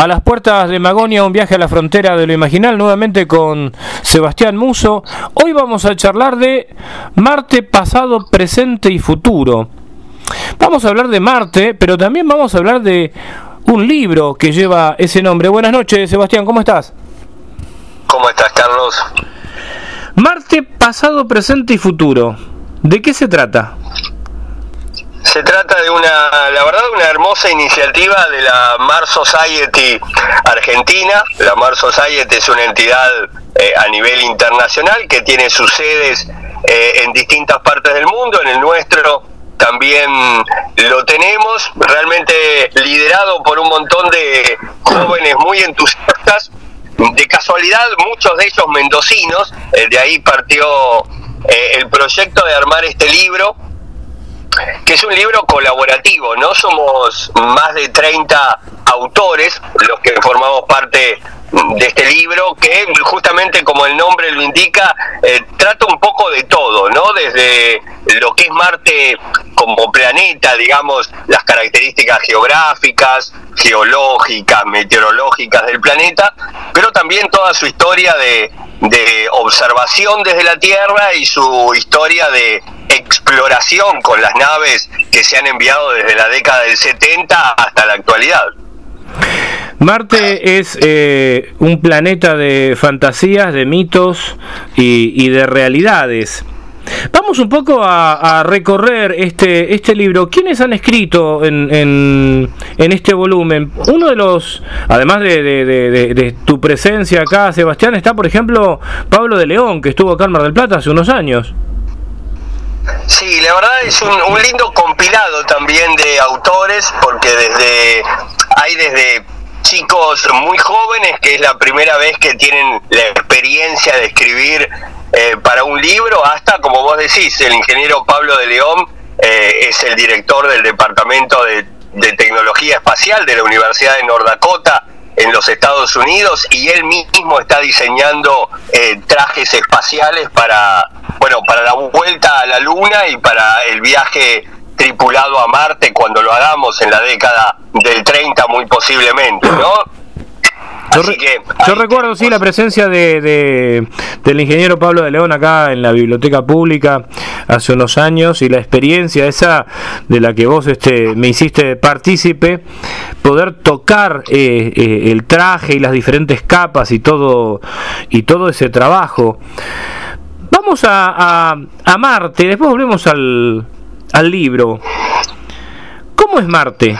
a las puertas de Magonia, un viaje a la frontera de lo imaginal, nuevamente con Sebastián Muso. Hoy vamos a charlar de Marte pasado, presente y futuro. Vamos a hablar de Marte, pero también vamos a hablar de un libro que lleva ese nombre. Buenas noches, Sebastián, ¿cómo estás? ¿Cómo estás, Carlos? Marte pasado, presente y futuro. ¿De qué se trata? Se trata de una, la verdad, una hermosa iniciativa de la Mars Society Argentina. La Mars Society es una entidad eh, a nivel internacional que tiene sus sedes eh, en distintas partes del mundo. En el nuestro también lo tenemos, realmente liderado por un montón de jóvenes muy entusiastas. De casualidad, muchos de ellos mendocinos. Eh, de ahí partió el proyecto de armar este libro que es un libro colaborativo, ¿no? Somos más de 30 autores los que formamos parte de este libro que justamente como el nombre lo indica eh, trata un poco de todo no desde lo que es Marte como planeta digamos las características geográficas geológicas meteorológicas del planeta pero también toda su historia de, de observación desde la Tierra y su historia de exploración con las naves que se han enviado desde la década del 70 hasta la actualidad. Marte es eh, un planeta de fantasías, de mitos y, de realidades. Vamos un poco a, recorrer este, este libro. ¿Quiénes han escrito en, en, este volumen? Uno de los, además de, de, tu presencia acá, Sebastián, está por ejemplo Pablo de León, que estuvo acá en Mar del Plata hace unos años. Sí, la verdad es un, un lindo compilado también de autores, porque desde hay desde chicos muy jóvenes que es la primera vez que tienen la experiencia de escribir eh, para un libro, hasta, como vos decís, el ingeniero Pablo de León eh, es el director del Departamento de, Tecnología Espacial de la Universidad de North Dakota en los Estados Unidos y él mismo está diseñando eh, trajes espaciales para, bueno, para la vuelta a la Luna y para el viaje tripulado a Marte cuando lo hagamos en la década del 30 muy posiblemente, ¿no? Yo, recuerdo, sí, la presencia de, del ingeniero Pablo de León acá en la biblioteca pública hace unos años y la experiencia esa de la que vos este, me hiciste partícipe, poder tocar eh, eh, el traje y las diferentes capas y todo, y todo ese trabajo. Vamos a, a, a Marte, después volvemos al, al libro. ¿Cómo es Marte?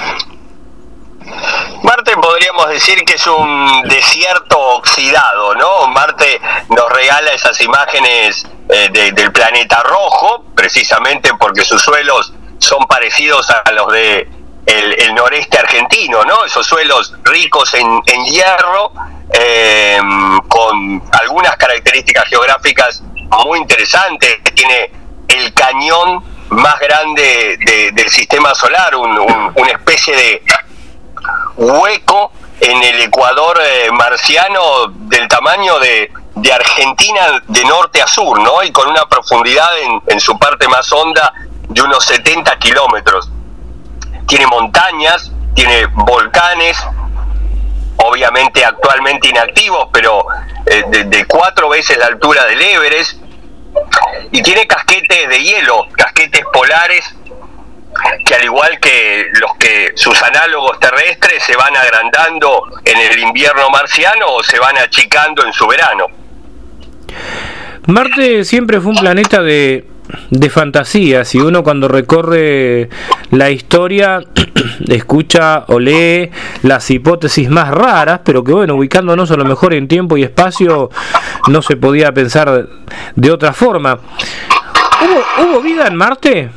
Marte podríamos decir que es un desierto oxidado, ¿no? Marte nos regala esas imágenes eh, del planeta rojo, precisamente porque sus suelos son parecidos a los de el, noreste argentino, ¿no? Esos suelos ricos en, hierro, eh, con algunas características geográficas muy interesantes. Tiene el cañón más grande del sistema solar, una especie de hueco en el Ecuador eh, marciano del tamaño de, Argentina de norte a sur, ¿no? Y con una profundidad en, su parte más honda de unos 70 kilómetros. Tiene montañas, tiene volcanes, obviamente actualmente inactivos, pero eh, de, cuatro veces la altura del Everest, y tiene casquetes de hielo, casquetes polares que al igual que los que sus análogos terrestres se van agrandando en el invierno marciano o se van achicando en su verano. Marte siempre fue un planeta de, de fantasías y uno cuando recorre la historia escucha o lee las hipótesis más raras, pero que bueno, ubicándonos a lo mejor en tiempo y espacio no se podía pensar de otra forma. ¿Hubo, ¿hubo vida en Marte?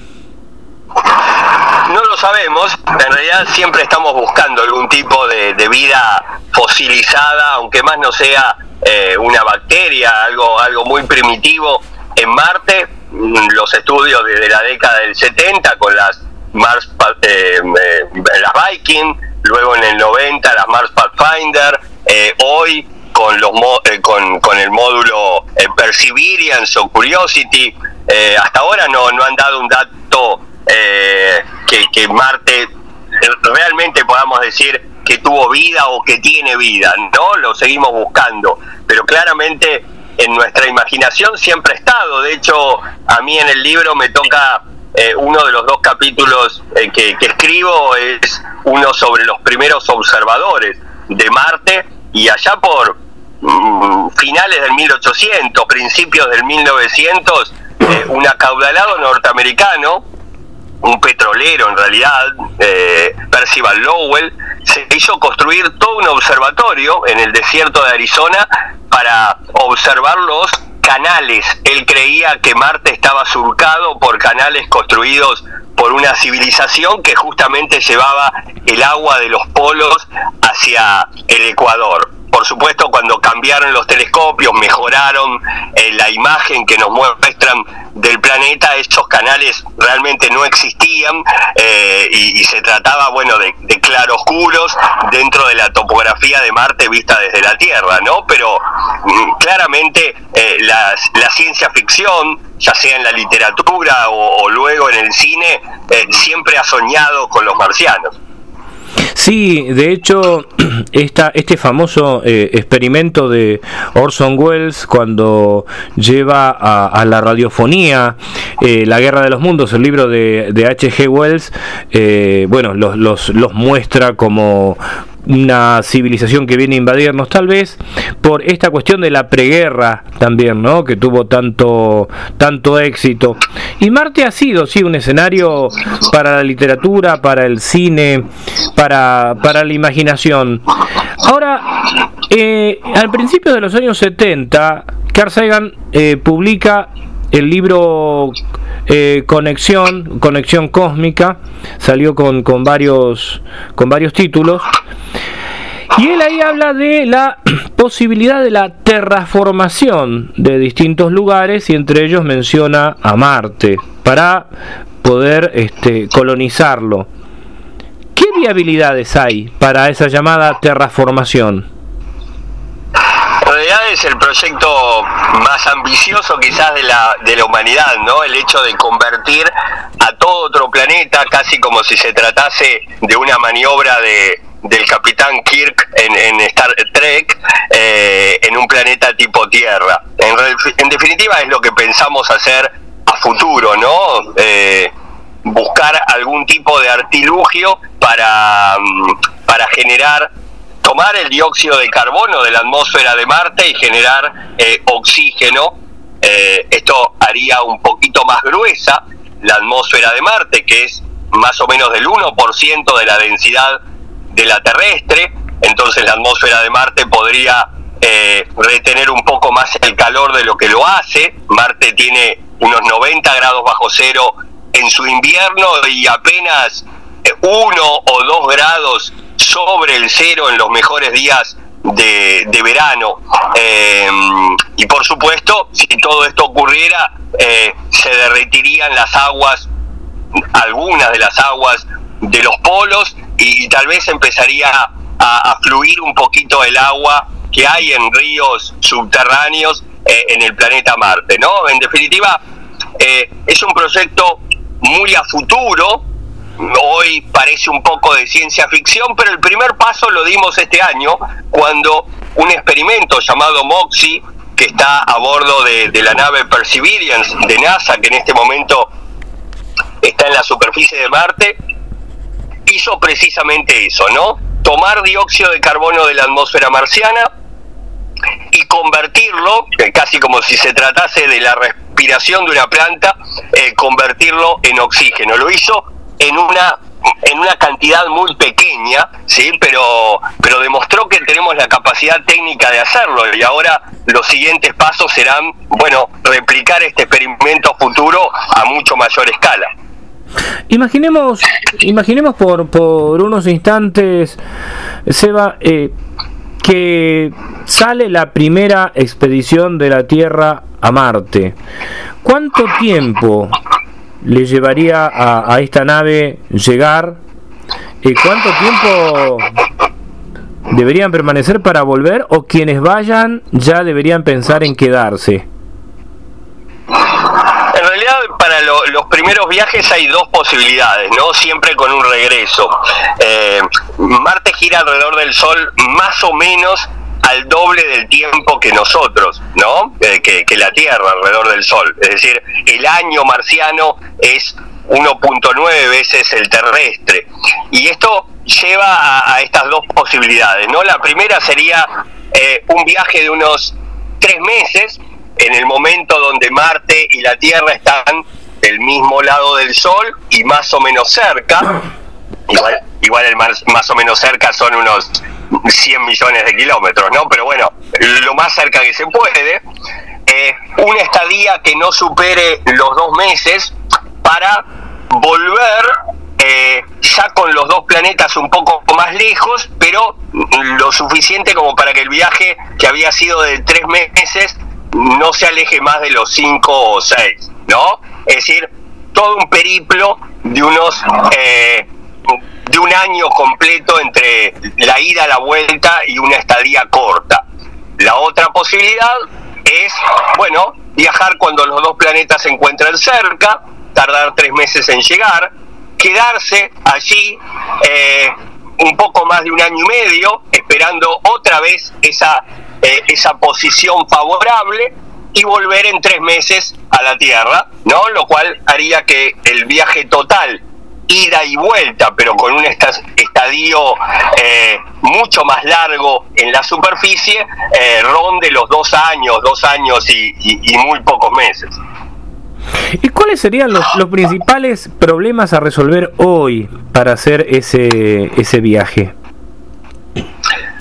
No lo sabemos, en realidad siempre estamos buscando algún tipo de, vida fosilizada, aunque más no sea eh, una bacteria, algo, algo muy primitivo en Marte. Mm, los estudios desde la década del 70 con las Mars eh, eh, las Viking, luego en el 90 las Mars Pathfinder, hoy con los con, con, el módulo Perseverance o Curiosity, hasta ahora no, no han dado un dato eh, que, Marte realmente podamos decir que tuvo vida o que tiene vida, ¿no? Lo seguimos buscando, pero claramente en nuestra imaginación siempre ha estado. De hecho, a mí en el libro me toca eh, uno de los dos capítulos eh, que, escribo es uno sobre los primeros observadores de Marte y allá por mm, finales del 1800, principios del 1900, eh, un acaudalado norteamericano, un petrolero en realidad, Percival Lowell, se hizo construir todo un observatorio en el desierto de Arizona para observar los canales. Él creía que Marte estaba surcado por canales construidos por una civilización que justamente llevaba el agua de los polos hacia el Ecuador. Por supuesto, cuando cambiaron los telescopios, mejoraron eh, la imagen que nos muestran del planeta, estos canales realmente no existían eh, y, se trataba, bueno, de, claroscuros dentro de la topografía de Marte vista desde la Tierra, ¿no? Pero mm, claramente eh, la, ciencia ficción, ya sea en la literatura o, luego en el cine, siempre ha soñado con los marcianos. Sí, de hecho, esta, este famoso eh, experimento de Orson Welles cuando lleva a, la radiofonía eh, La Guerra de los Mundos, el libro de, de H.G. Wells, eh, bueno, los, los, los muestra como, una civilización que viene a invadirnos tal vez por esta cuestión de la preguerra también, ¿no? que tuvo tanto tanto éxito. Y Marte ha sido sí un escenario para la literatura, para el cine, para, para la imaginación. Ahora, eh, al principio de los años 70, Carl Sagan eh, publica el libro eh, Conexión, Conexión Cósmica, salió con, con, varios, con varios títulos. Y él ahí habla de la posibilidad de la terraformación de distintos lugares y entre ellos menciona a Marte para poder este, colonizarlo. ¿Qué viabilidades hay para esa llamada terraformación? Realidad es el proyecto más ambicioso quizás de la, de la humanidad, ¿no? El hecho de convertir a todo otro planeta, casi como si se tratase de una maniobra de, del capitán Kirk en, Star Trek eh, en un planeta tipo Tierra. En, definitiva es lo que pensamos hacer a futuro, ¿no? Eh, buscar algún tipo de artilugio para, mm, para generar tomar el dióxido de carbono de la atmósfera de Marte y generar eh, oxígeno. Eh, esto haría un poquito más gruesa la atmósfera de Marte, que es más o menos del 1% de la densidad de la terrestre. Entonces la atmósfera de Marte podría eh, retener un poco más el calor de lo que lo hace. Marte tiene unos 90 grados bajo cero en su invierno y apenas uno o dos grados sobre el cero en los mejores días de, verano. Eh, y por supuesto, si todo esto ocurriera, eh, se derretirían las aguas, algunas de las aguas de los polos y, tal vez empezaría a, fluir un poquito el agua que hay en ríos subterráneos eh, en el planeta Marte, ¿no? En definitiva, es un proyecto muy a futuro, hoy parece un poco de ciencia ficción, pero el primer paso lo dimos este año cuando un experimento llamado MOXIE, que está a bordo de, la nave Perseverance de NASA, que en este momento está en la superficie de Marte, hizo precisamente eso, ¿no? Tomar dióxido de carbono de la atmósfera marciana y convertirlo, casi como si se tratase de la respiración de una planta, eh, convertirlo en oxígeno. Lo hizo en una en una cantidad muy pequeña, sí, pero pero demostró que tenemos la capacidad técnica de hacerlo y ahora los siguientes pasos serán, bueno, replicar este experimento futuro a mucho mayor escala. Imaginemos, imaginemos por, por unos instantes, Seba, eh, que sale la primera expedición de la Tierra a Marte. ¿Cuánto tiempo le llevaría a, esta nave llegar? ¿Y cuánto tiempo deberían permanecer para volver o quienes vayan ya deberían pensar en quedarse? En realidad para los primeros viajes hay dos posibilidades, ¿no? Siempre con un regreso. Eh, Marte gira alrededor del Sol más o menos al doble del tiempo que nosotros, ¿no? Eh, que, la Tierra alrededor del Sol. Es decir, el año marciano es 1.9 veces el terrestre. Y esto lleva a, estas dos posibilidades, ¿no? La primera sería eh, un viaje de unos tres meses, en el momento donde Marte y la Tierra están del mismo lado del Sol y más o menos cerca. Igual, igual el más, más o menos cerca son unos 100 millones de kilómetros, ¿no? Pero bueno, lo más cerca que se puede. Eh, una estadía que no supere los dos meses para volver eh, ya con los dos planetas un poco más lejos, pero lo suficiente como para que el viaje que había sido de tres meses no se aleje más de los cinco o seis, ¿no? Es decir, todo un periplo de unos eh, de un año completo entre la ida, la vuelta y una estadía corta. La otra posibilidad es, bueno, viajar cuando los dos planetas se encuentran cerca, tardar tres meses en llegar, quedarse allí eh, un poco más de un año y medio, esperando otra vez esa, eh, esa posición favorable y volver en tres meses a la Tierra, ¿no? Lo cual haría que el viaje total ida y vuelta, pero con un estadio eh, mucho más largo en la superficie, eh, ronde los dos años, dos años y, muy pocos meses. ¿Y cuáles serían los, los, principales problemas a resolver hoy para hacer ese, ese viaje?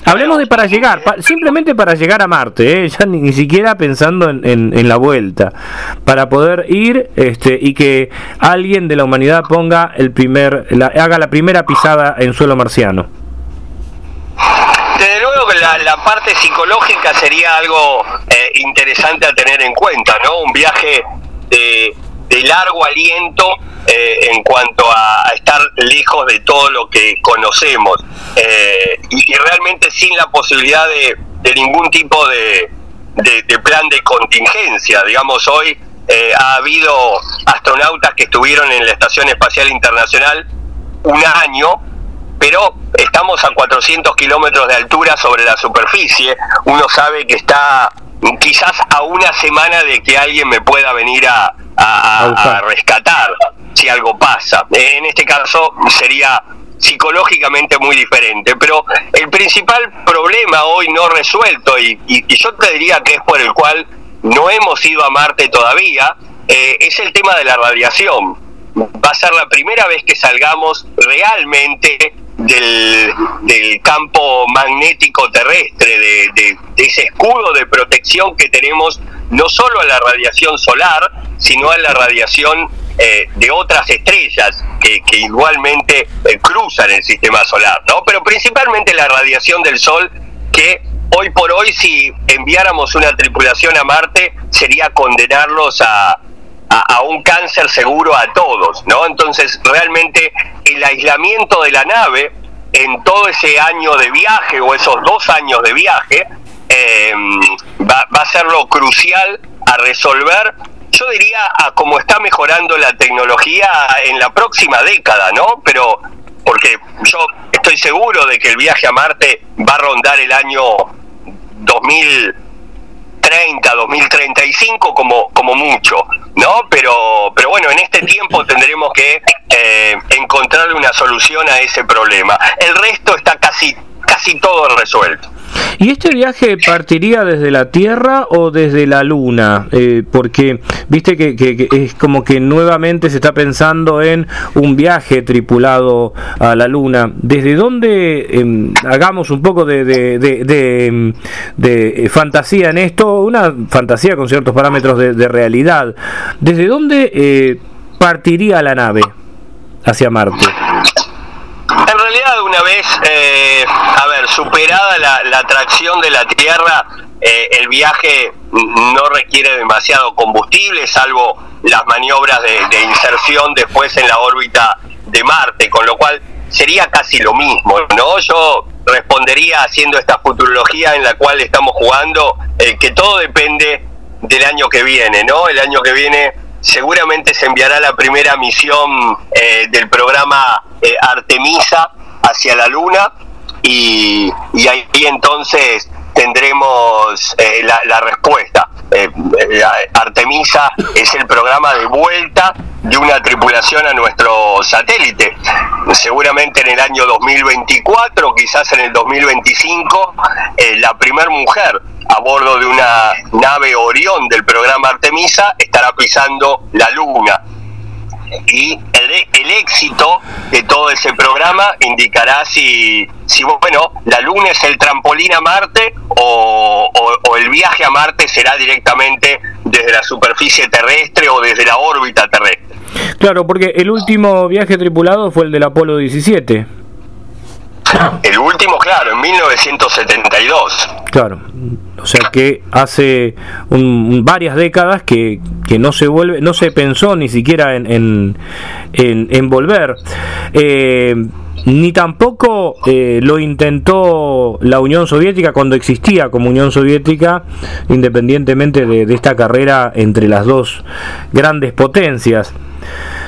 Hablemos de para llegar, simplemente para llegar a Marte, ¿eh? ya ni, siquiera pensando en, la vuelta, para poder ir este, y que alguien de la humanidad ponga el primer, haga la primera pisada en suelo marciano. Desde luego que la, parte psicológica sería algo eh, interesante a tener en cuenta, ¿no? Un viaje de, de largo aliento eh, en cuanto a, estar lejos de todo lo que conocemos eh, y, realmente sin la posibilidad de, ningún tipo de, plan de contingencia. Digamos, hoy eh, ha habido astronautas que estuvieron en la Estación Espacial Internacional un año, pero estamos a 400 kilómetros de altura sobre la superficie. Uno sabe que está quizás a una semana de que alguien me pueda venir a, a, rescatar si algo pasa. En este caso sería psicológicamente muy diferente, pero el principal problema hoy no resuelto, y, yo te diría que es por el cual no hemos ido a Marte todavía, eh, es el tema de la radiación. Va a ser la primera vez que salgamos realmente del, campo magnético terrestre, de, escudo de protección que tenemos no solo a la radiación solar, sino a la radiación eh, de otras estrellas que, igualmente eh, cruzan el sistema solar, ¿no? Pero principalmente la radiación del Sol que hoy por hoy si enviáramos una tripulación a Marte sería condenarlos a, a, un cáncer seguro a todos, ¿no? Entonces realmente el aislamiento de la nave en todo ese año de viaje o esos dos años de viaje eh, va, va, a ser lo crucial a resolver yo diría a cómo está mejorando la tecnología en la próxima década, ¿no? Pero porque yo estoy seguro de que el viaje a Marte va a rondar el año 2030, 2035 como, como mucho, ¿no? Pero, pero bueno, en este tiempo tendremos que eh, encontrarle una solución a ese problema. El resto está casi, casi todo resuelto. ¿Y este viaje partiría desde la Tierra o desde la Luna? Eh, porque viste que, es como que nuevamente se está pensando en un viaje tripulado a la Luna. ¿Desde dónde em, hagamos un poco de, de, em, eh, fantasía en esto? Una fantasía con ciertos parámetros de, realidad. ¿Desde dónde eh, partiría la nave hacia Marte? Una vez, eh, a ver, superada la, atracción de la Tierra, eh, el viaje no requiere demasiado combustible, salvo las maniobras de, inserción después en la órbita de Marte, con lo cual sería casi lo mismo, ¿no? Yo respondería haciendo esta futurología en la cual estamos jugando, eh, que todo depende del año que viene, ¿no? El año que viene seguramente se enviará la primera misión del programa Artemisa hacia la Luna y, ahí entonces tendremos eh, la, respuesta. Artemisa es el programa de vuelta de una tripulación a nuestro satélite. Seguramente en el año 2024, quizás en el 2025, la primer mujer a bordo de una nave Orión del programa Artemisa estará pisando la Luna. Y el, éxito de todo ese programa indicará si, si, bueno, la Luna es el trampolín a Marte o, o el viaje a Marte será directamente desde la superficie terrestre o desde la órbita terrestre. Claro, porque el último viaje tripulado fue el del Apolo 17. El último, claro, en 1972. Claro, o sea que hace varias décadas que, no se vuelve, no se pensó ni siquiera en, en, volver. Eh, ni tampoco eh, lo intentó la Unión Soviética cuando existía como Unión Soviética, independientemente de esta carrera entre las dos grandes potencias.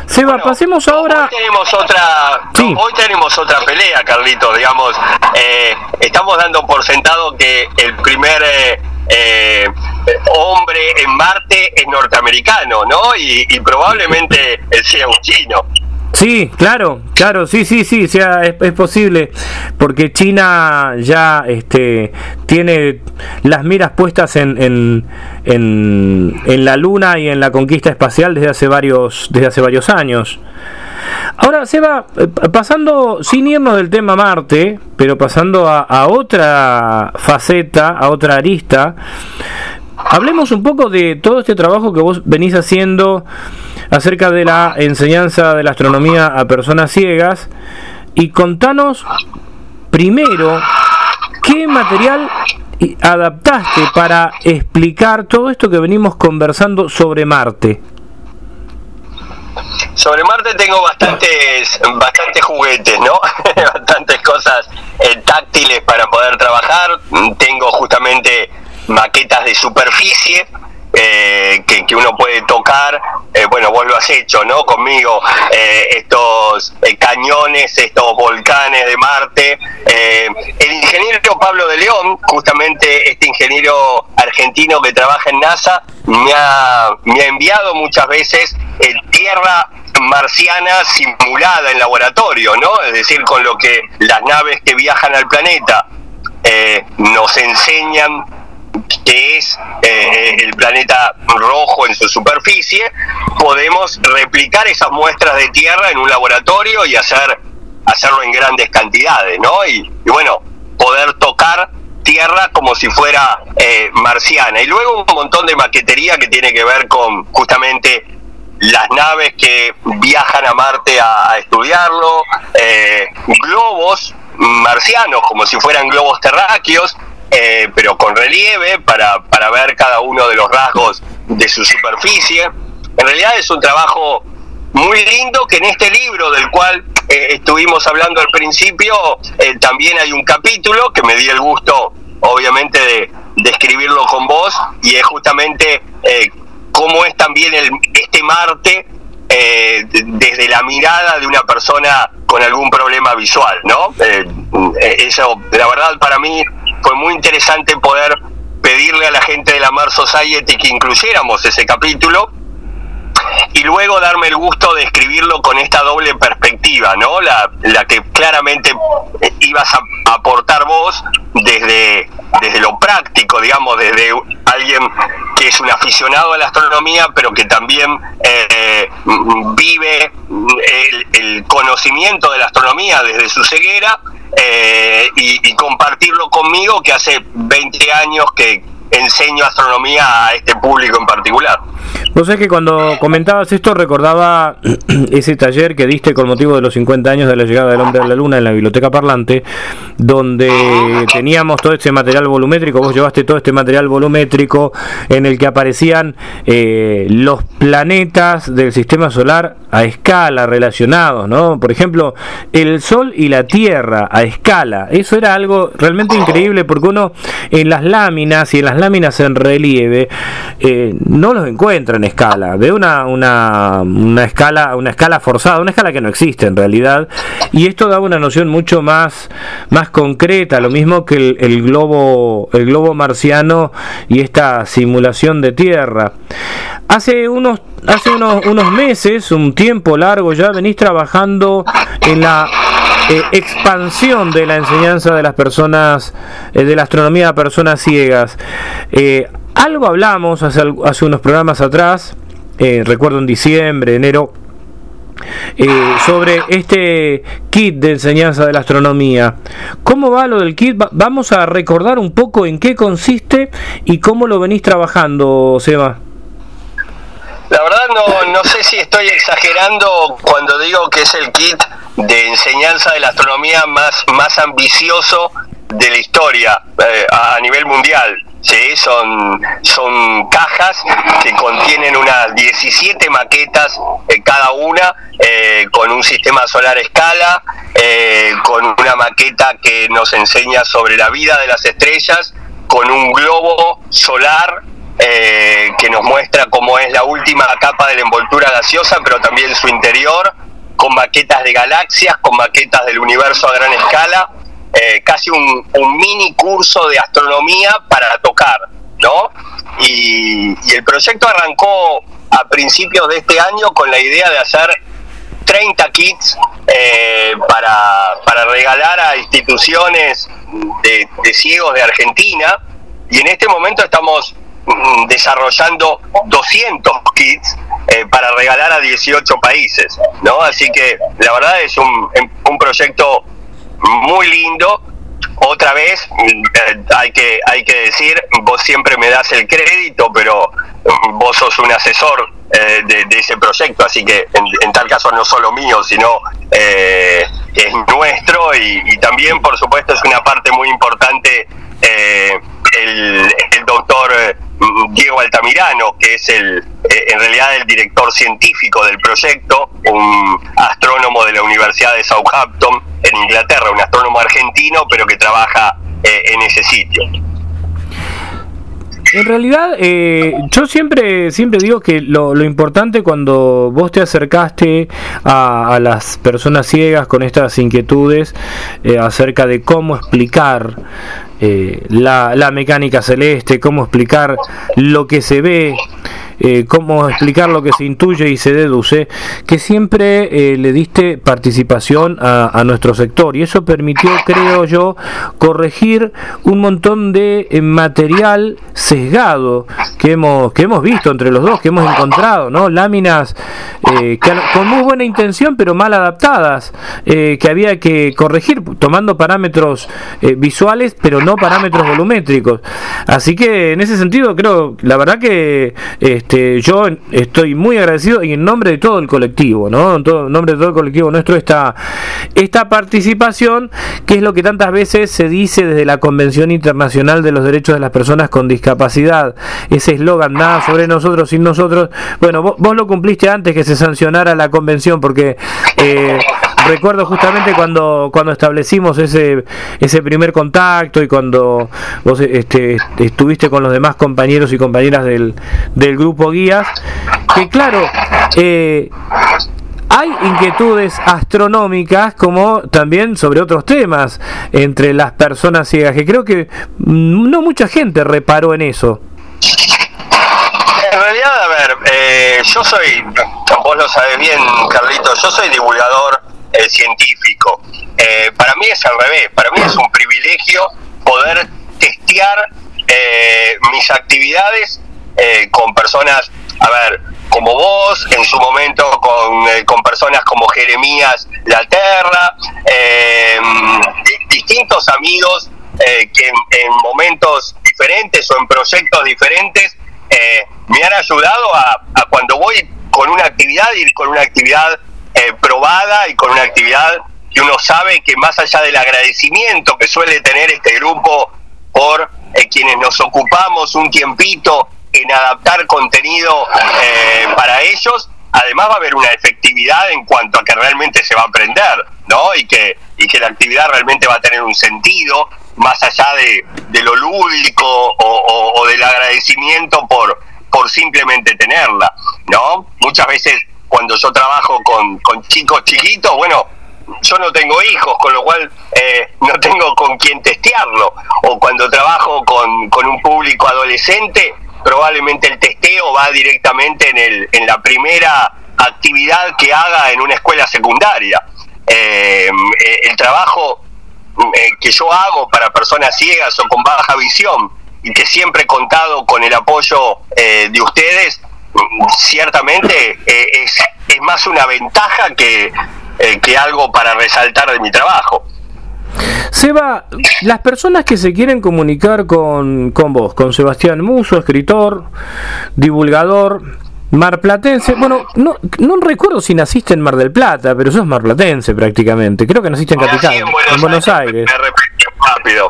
Seba, pasemos ahora. Hoy tenemos otra, hoy tenemos otra pelea, Carlito. Digamos, eh, estamos dando por sentado que el primer eh, eh, hombre en Marte es norteamericano, ¿no? Y, y probablemente sea un chino. Sí, claro, claro, sí, sí, sí, sea, es, posible, porque China ya este, tiene las miras puestas en, en, en, la Luna y en la conquista espacial desde hace varios, desde hace varios años. Ahora, Seba, eh, pasando, sin irnos del tema Marte, pero pasando a, a otra faceta, a otra arista, hablemos un poco de todo este trabajo que vos venís haciendo acerca de la enseñanza de la astronomía a personas ciegas y contanos primero qué material adaptaste para explicar todo esto que venimos conversando sobre Marte. Sobre Marte tengo bastantes, bastantes juguetes, ¿no? bastantes cosas eh, táctiles para poder trabajar. Tengo justamente maquetas de superficie eh, que, uno puede tocar, eh, bueno, vos lo has hecho, ¿no? Conmigo, eh, estos cañones, estos volcanes de Marte. el ingeniero Pablo de León, justamente este ingeniero argentino que trabaja en NASA, me ha, me ha enviado muchas veces tierra marciana simulada en laboratorio, ¿no? Es decir, con lo que las naves que viajan al planeta nos enseñan que es eh, el planeta rojo en su superficie, podemos replicar esas muestras de tierra en un laboratorio y hacer hacerlo en grandes cantidades, ¿no? Y, bueno, poder tocar tierra como si fuera eh, marciana. Y luego un montón de maquetería que tiene que ver con justamente las naves que viajan a Marte a, estudiarlo, eh, globos marcianos como si fueran globos terráqueos, eh, pero con relieve para, para ver cada uno de los rasgos de su superficie. En realidad es un trabajo muy lindo que en este libro del cual eh, estuvimos hablando al principio eh, también hay un capítulo que me di el gusto obviamente de, de escribirlo con vos y es justamente cómo es también el, este Marte desde la mirada de una persona con algún problema visual, ¿no? eso, la verdad, para mí fue muy interesante poder pedirle a la gente de la Mars Society que incluyéramos ese capítulo y luego darme el gusto de escribirlo con esta doble perspectiva, ¿no? La, la que claramente ibas a aportar vos desde, desde lo práctico, digamos, desde alguien que es un aficionado a la astronomía, pero que también eh, vive el conocimiento de la astronomía desde su ceguera eh, y, compartirlo conmigo, que hace 20 años que enseño astronomía a este público en particular. Vos sabés que cuando comentabas esto recordaba ese taller que diste con motivo de los 50 años de la llegada del hombre a la luna en la biblioteca parlante, donde teníamos todo este material volumétrico, vos llevaste todo este material volumétrico en el que aparecían eh, los planetas del sistema solar a escala relacionados, ¿no? Por ejemplo, el Sol y la Tierra a escala. Eso era algo realmente increíble porque uno en las láminas y en las láminas en relieve eh, no los encuentra en escala, ve una, una, una, escala, una escala forzada, una escala que no existe en realidad, y esto da una noción mucho más, más concreta, lo mismo que el, el globo, el globo marciano y esta simulación de tierra. Hace unos hace unos, unos meses, un tiempo largo ya, venís trabajando en la eh, expansión de la enseñanza de las personas, eh, de la astronomía a personas ciegas. Eh, algo hablamos hace, unos programas atrás, recuerdo en diciembre, enero, sobre este kit de enseñanza de la astronomía. ¿Cómo va lo del kit? vamos a recordar un poco en qué consiste y cómo lo venís trabajando, Seba. La verdad no, no sé si estoy exagerando cuando digo que es el kit de enseñanza de la astronomía más, más ambicioso de la historia eh, a nivel mundial. ¿Sí? Son, son cajas que contienen unas 17 maquetas eh, cada una, eh, con un sistema solar escala, con una maqueta que nos enseña sobre la vida de las estrellas, con un globo solar eh, que nos muestra cómo es la última capa de la envoltura gaseosa, pero también su interior, con maquetas de galaxias, con maquetas del universo a gran escala, eh, casi un, mini curso de astronomía para tocar, ¿no? Y, el proyecto arrancó a principios de este año con la idea de hacer 30 kits eh, para, para, regalar a instituciones de, ciegos de Argentina, y en este momento estamos Mm, desarrollando 200 kits eh, para regalar a 18 países, ¿no? Así que la verdad es un, un proyecto muy lindo. Otra vez, eh, hay, que, hay que decir, vos siempre me das el crédito, pero mm, vos sos un asesor eh, de, ese proyecto, así que en, tal caso no solo mío, sino es nuestro y, también, por supuesto, es una parte muy importante el, el doctor Diego Altamirano, que es el, eh, en realidad el director científico del proyecto, un astrónomo de la Universidad de Southampton en Inglaterra, un astrónomo argentino, pero que trabaja eh, en ese sitio. En realidad, eh, yo siempre, siempre digo que lo, importante cuando vos te acercaste a, las personas ciegas con estas inquietudes acerca de cómo explicar eh, la, la, mecánica celeste, cómo explicar lo que se ve, eh, cómo explicar lo que se intuye y se deduce, que siempre eh, le diste participación a, nuestro sector y eso permitió, creo yo, corregir un montón de eh, material sesgado que hemos, que hemos visto entre los dos, que hemos encontrado, ¿no? Láminas con muy buena intención pero mal adaptadas, que había que corregir tomando parámetros visuales pero no parámetros volumétricos. Así que en ese sentido creo, la verdad que este, yo estoy muy agradecido y en nombre de todo el colectivo, ¿no? En, nombre de todo el colectivo nuestro, esta, esta participación, que es lo que tantas veces se dice desde la Convención Internacional de los Derechos de las Personas con Discapacidad. Ese eslogan, nada sobre nosotros, sin nosotros. Bueno, vos, lo cumpliste antes que se sancionara la convención, porque eh, recuerdo justamente cuando, cuando establecimos ese, ese primer contacto y cuando vos este, estuviste con los demás compañeros y compañeras del, del grupo guías, que claro, eh, hay inquietudes astronómicas como también sobre otros temas entre las personas ciegas, que creo que no mucha gente reparó en eso. En realidad, a ver, eh, yo soy, vos lo sabes bien, Carlito, yo soy divulgador el científico. Eh, para mí es al revés, para mí es un privilegio poder testear eh, mis actividades eh, con personas, a ver, como vos, en su momento con, con personas como Jeremías Laterra, distintos amigos que en, momentos diferentes o en proyectos diferentes me han ayudado a, a cuando voy con una actividad, ir con una actividad eh, probada y con una actividad que uno sabe que más allá del agradecimiento que suele tener este grupo por eh, quienes nos ocupamos un tiempito en adaptar contenido eh, para ellos, además va a haber una efectividad en cuanto a que realmente se va a aprender, ¿no? Y que, y que la actividad realmente va a tener un sentido más allá de, lo lúdico o, o del agradecimiento por, por simplemente tenerla, ¿no? Muchas veces cuando yo trabajo con, con chicos chiquitos, bueno, yo no tengo hijos, con lo cual eh, no tengo con quién testearlo. O cuando trabajo con, con, un público adolescente, probablemente el testeo va directamente en, el, en la primera actividad que haga en una escuela secundaria. Eh, el trabajo eh, que yo hago para personas ciegas o con baja visión y que siempre he contado con el apoyo de ustedes, ciertamente es, es más una ventaja que, eh, que algo para resaltar de mi trabajo. Seba, las personas que se quieren comunicar con, con vos, con Sebastián Muso, escritor, divulgador, marplatense, bueno, no, no recuerdo si naciste en Mar del Plata, pero sos marplatense prácticamente, creo que naciste en Capital, en Buenos, Aires. Me rápido.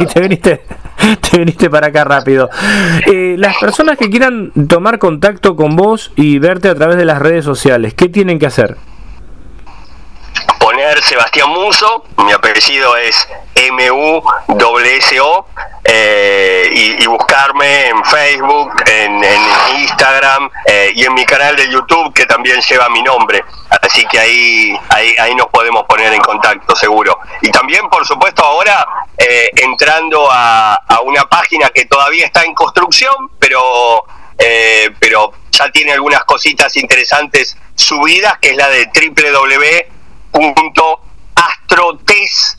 y te viniste, te viniste para acá rápido. Eh, las personas que quieran tomar contacto con vos y verte a través de las redes sociales, ¿qué tienen que hacer? Poner Sebastián Muso, mi apellido es M-U-S-O, eh, y, buscarme Facebook, en, Instagram eh, y en mi canal de YouTube que también lleva mi nombre. Así que ahí, ahí, ahí nos podemos poner en contacto, seguro. Y también, por supuesto, ahora eh, entrando a, a, una página que todavía está en construcción, pero, pero ya tiene algunas cositas interesantes subidas, que es la de www.astrotes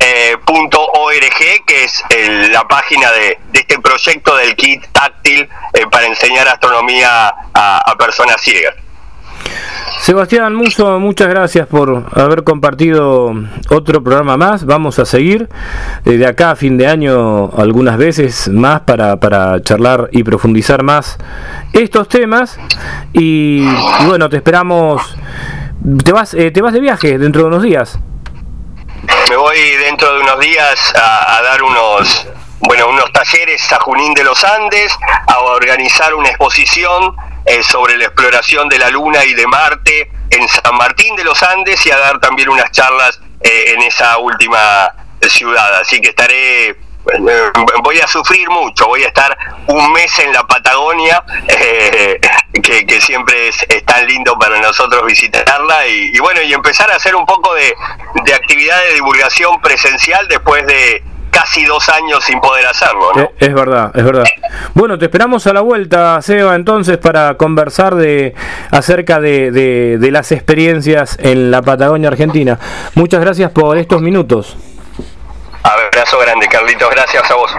eh, .org, que es la página de, este proyecto del kit táctil eh, para enseñar astronomía a, personas ciegas. Sebastián Muso, muchas gracias por haber compartido otro programa más. Vamos a seguir eh, de acá a fin de año algunas veces más para, para charlar y profundizar más estos temas. Y, bueno, te esperamos. Te vas, te vas de viaje dentro de unos días voy dentro de unos días a, dar unos bueno unos talleres a Junín de los Andes, a organizar una exposición eh, sobre la exploración de la Luna y de Marte en San Martín de los Andes y a dar también unas charlas eh, en esa última ciudad. Así que estaré voy a sufrir mucho, voy a estar un mes en la Patagonia, eh, que, siempre es, tan lindo para nosotros visitarla, y, bueno, y empezar a hacer un poco de, actividad de divulgación presencial después de casi dos años sin poder hacerlo. Eh, es, verdad, es verdad. Bueno, te esperamos a la vuelta, Seba, entonces, para conversar de acerca de, de las experiencias en la Patagonia Argentina. Muchas gracias por estos minutos. Abrazo grande, Carlitos. Gracias a vos.